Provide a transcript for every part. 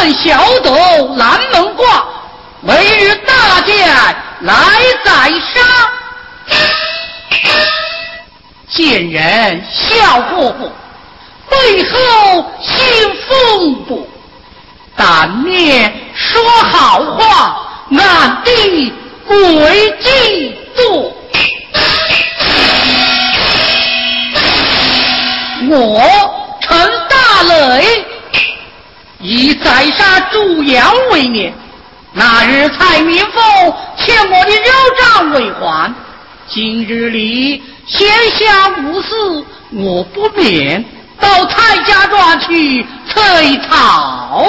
本小斗南门挂，每日大剑来宰杀。见人笑呵呵，背后信风波。但面说好话，暗地诡计多。我陈大雷以宰杀朱阳为念，那日蔡明凤欠我的肉账未还，今日里闲暇无事，我不免到蔡家庄去催草。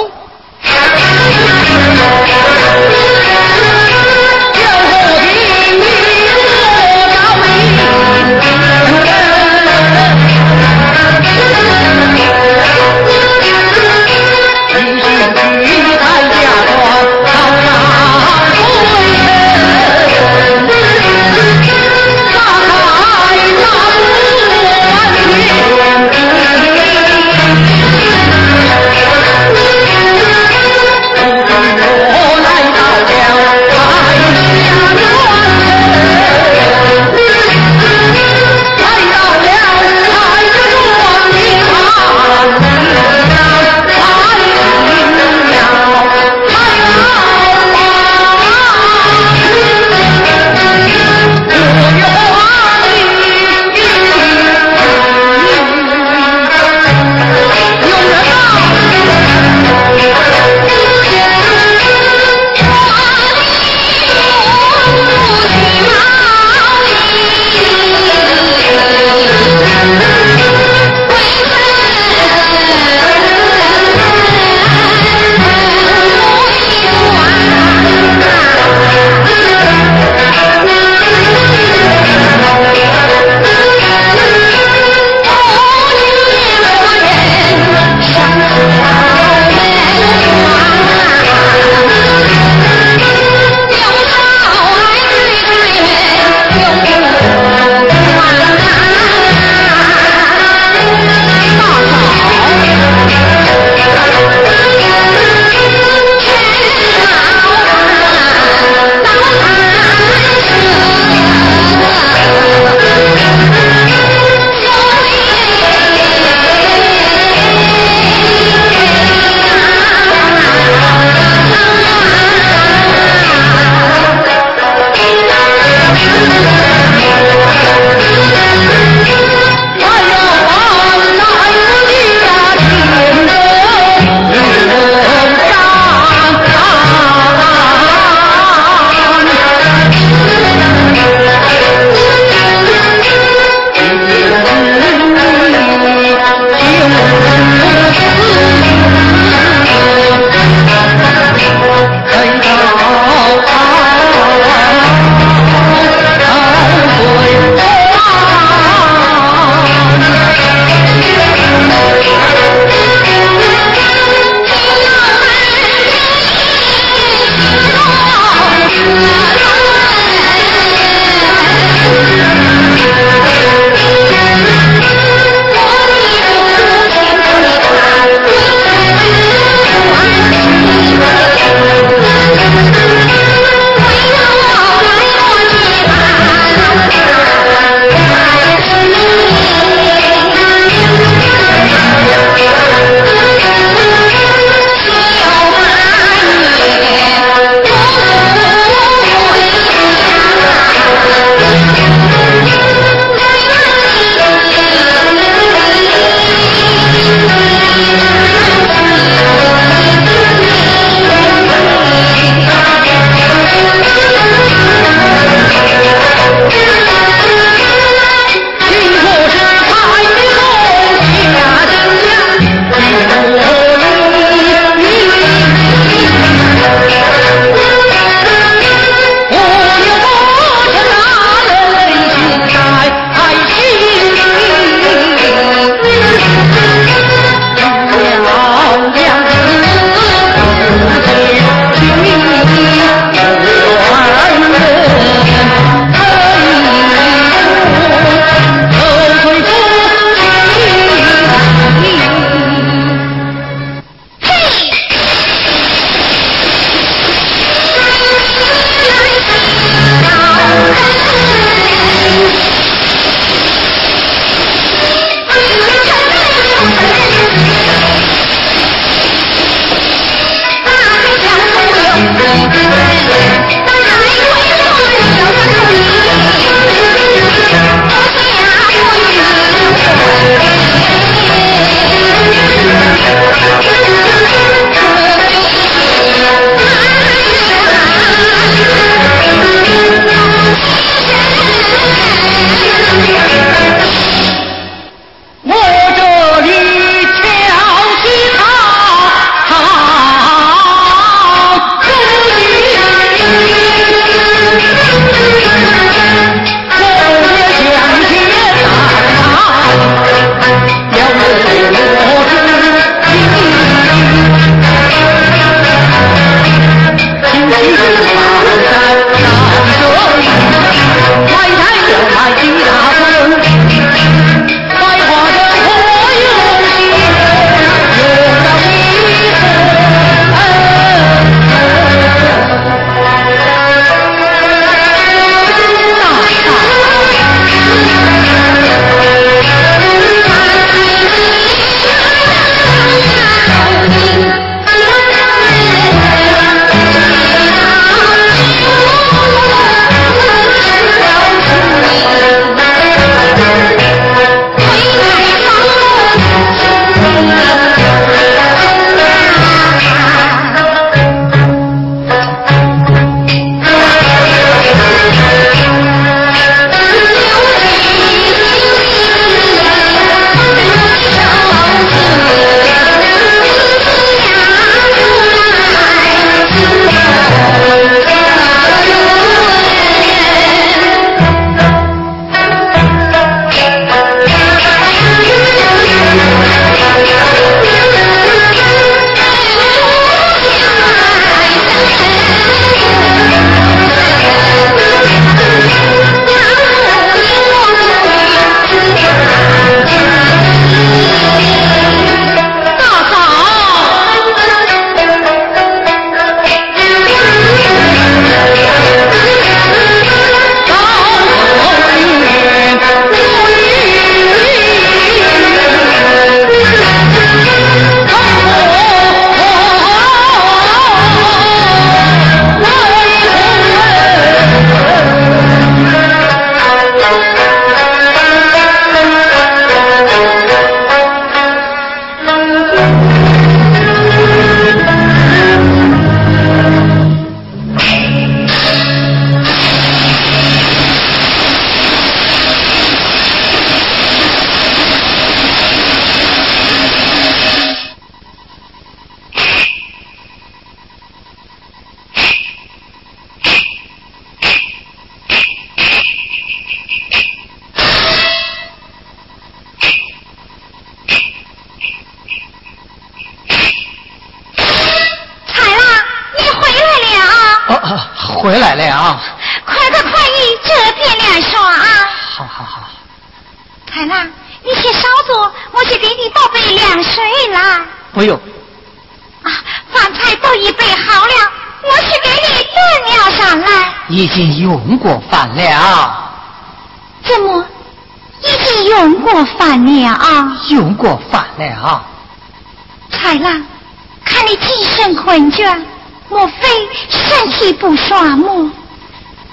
莫非身体不爽么？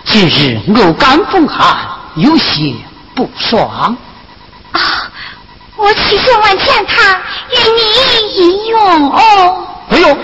今日我感风寒，有些不爽。啊，我去先问见他，与你一用哦。不用，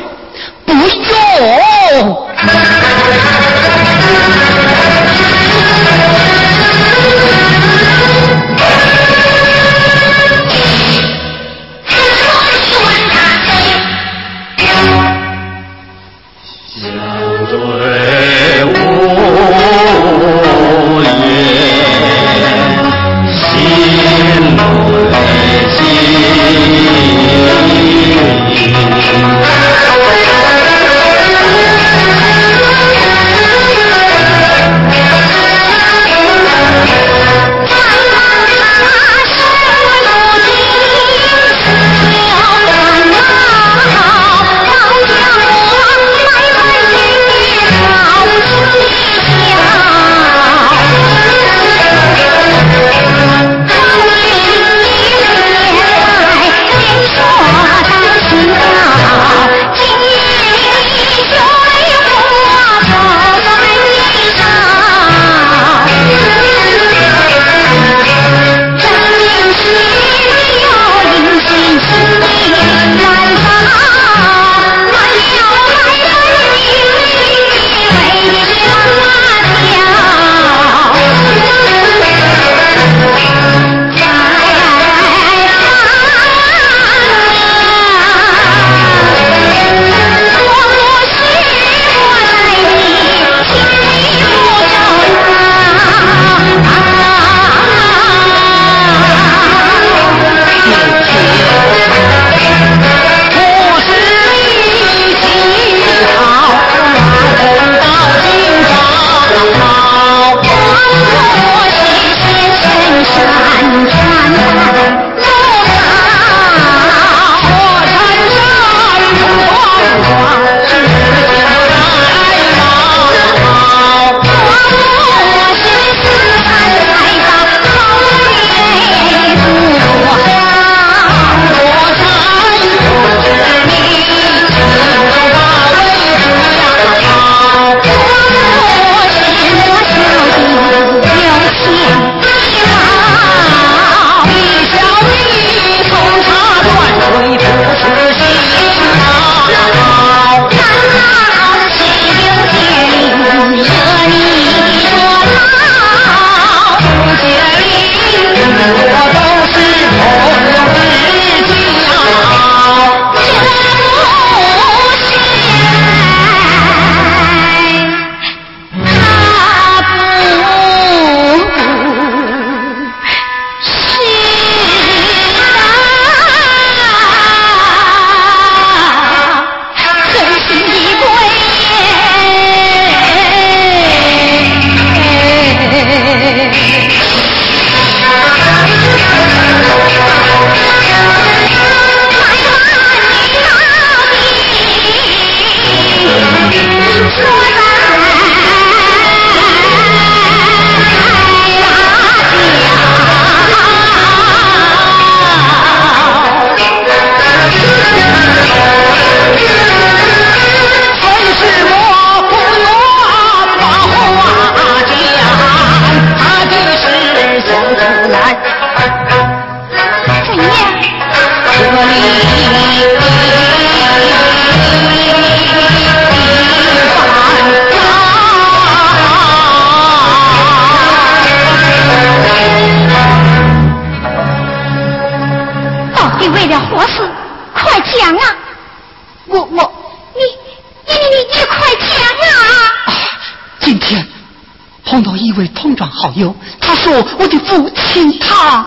母亲她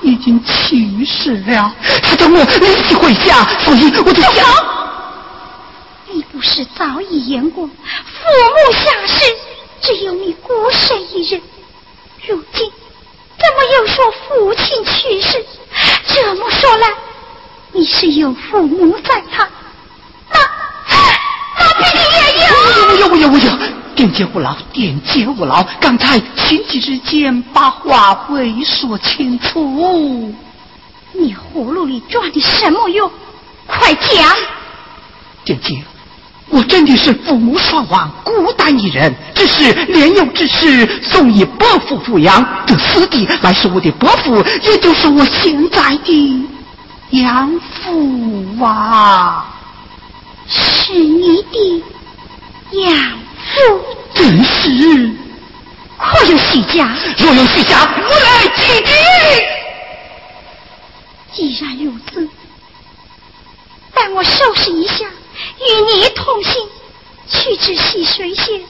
已经去世了，她叫我立即回家，所以我就想。你不是早已言过，父母下世，只有你孤身一人。如今怎么又说父亲去世？这么说来，你是有父母在堂？那那必定也有。不有不有不有，殿姐无劳，殿姐无劳。刚才亲戚之间把话未说清楚。你葫芦里装的什么药？快讲！点姐，我真的是父母双亡，孤单一人，只是年幼之时送以伯父抚养，这四弟乃是我的伯父，也就是我现在的养父啊。是你的养父？正是。可有许家？若有许家，我来祭奠。既然如此，待我收拾一下，与你同行，去至溪水县，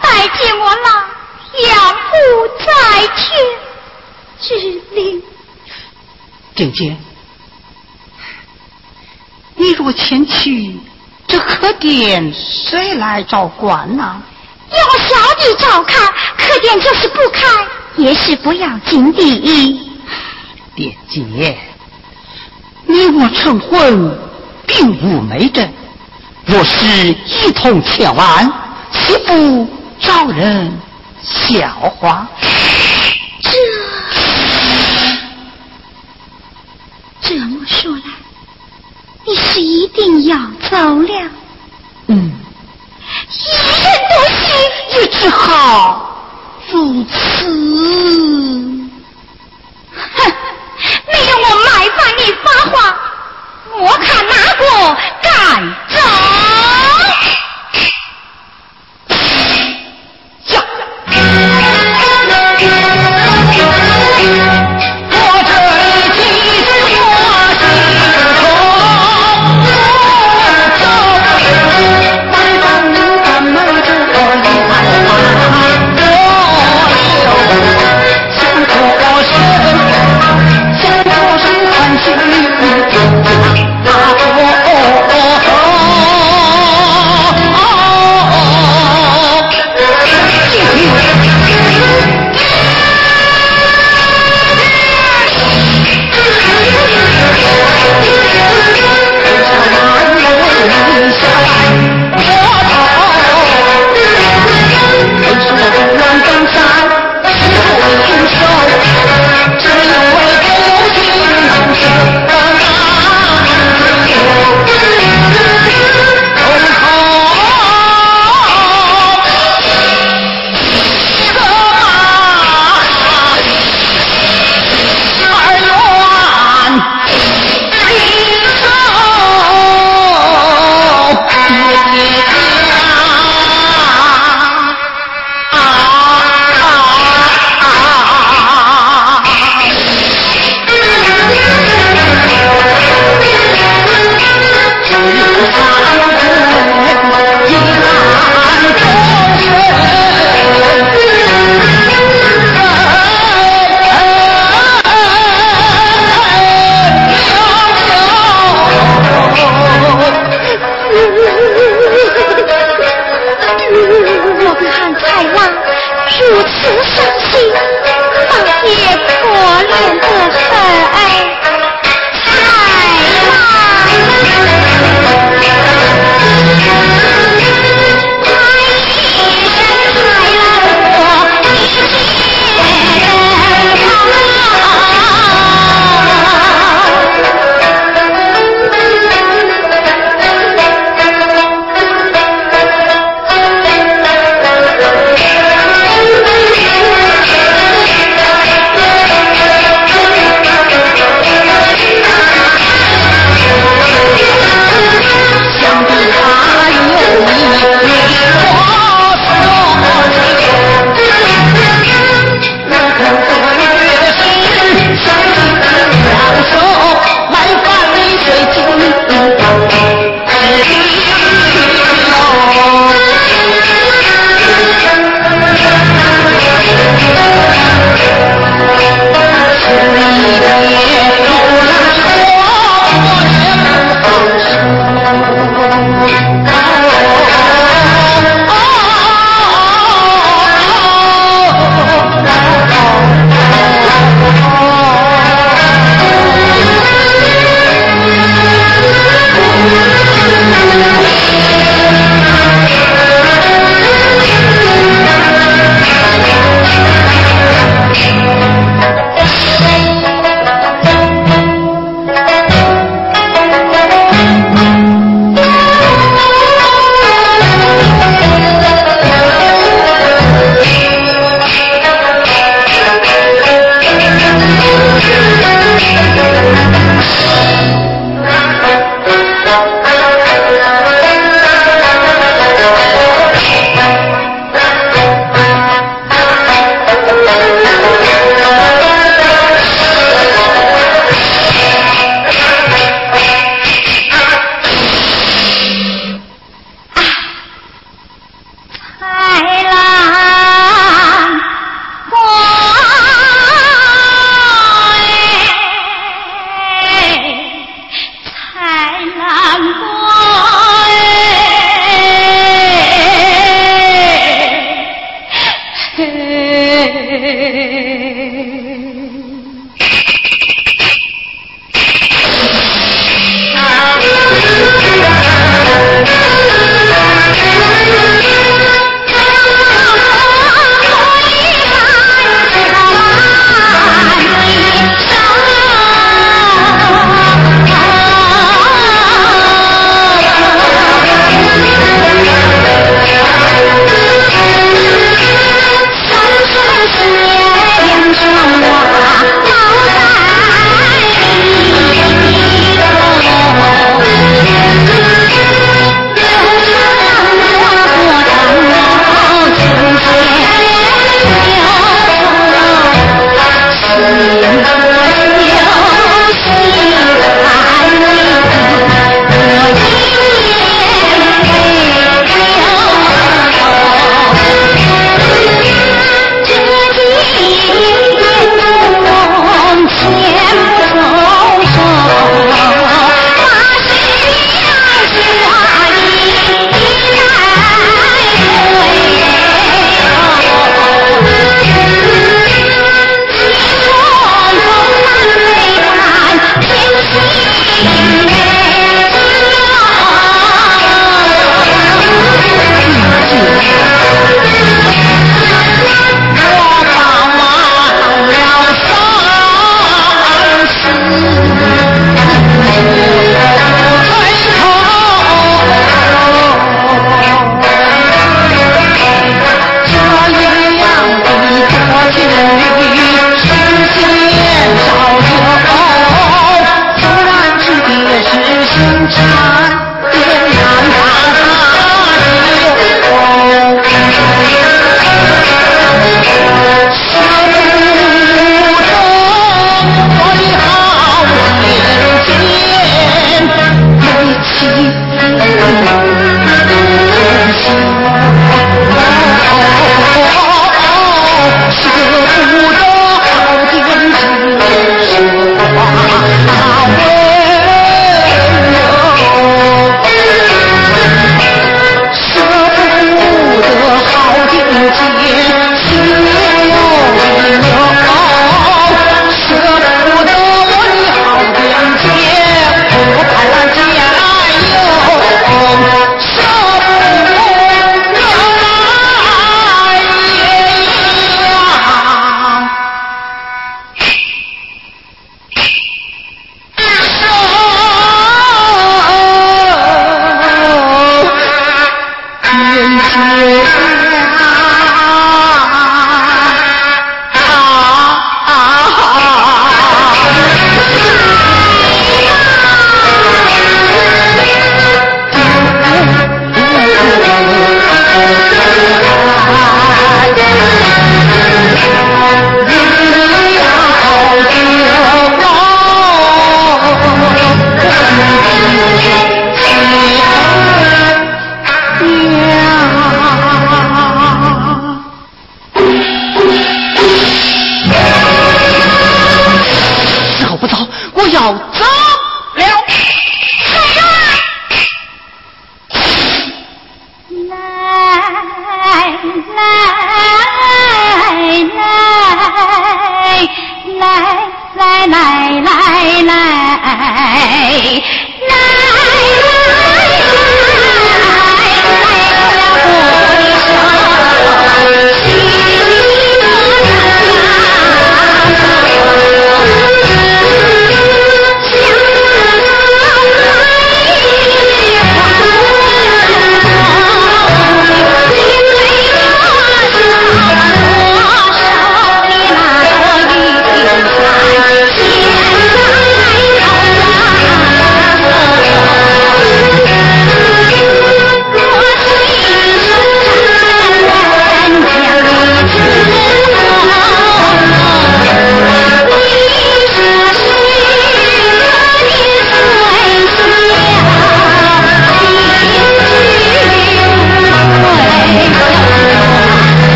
拜见我那养父在天之灵。姐姐，你若前去，这客店谁来照管呢？要小弟照看，客店就是不开，也是不要紧的。姐姐。你我成婚，并无媒证。若是一同前往，岂不招人笑话？这这么说来，你是一定要走了？嗯，一人多行，也只好如此。哼。没有我买饭你发话，我看哪个敢走？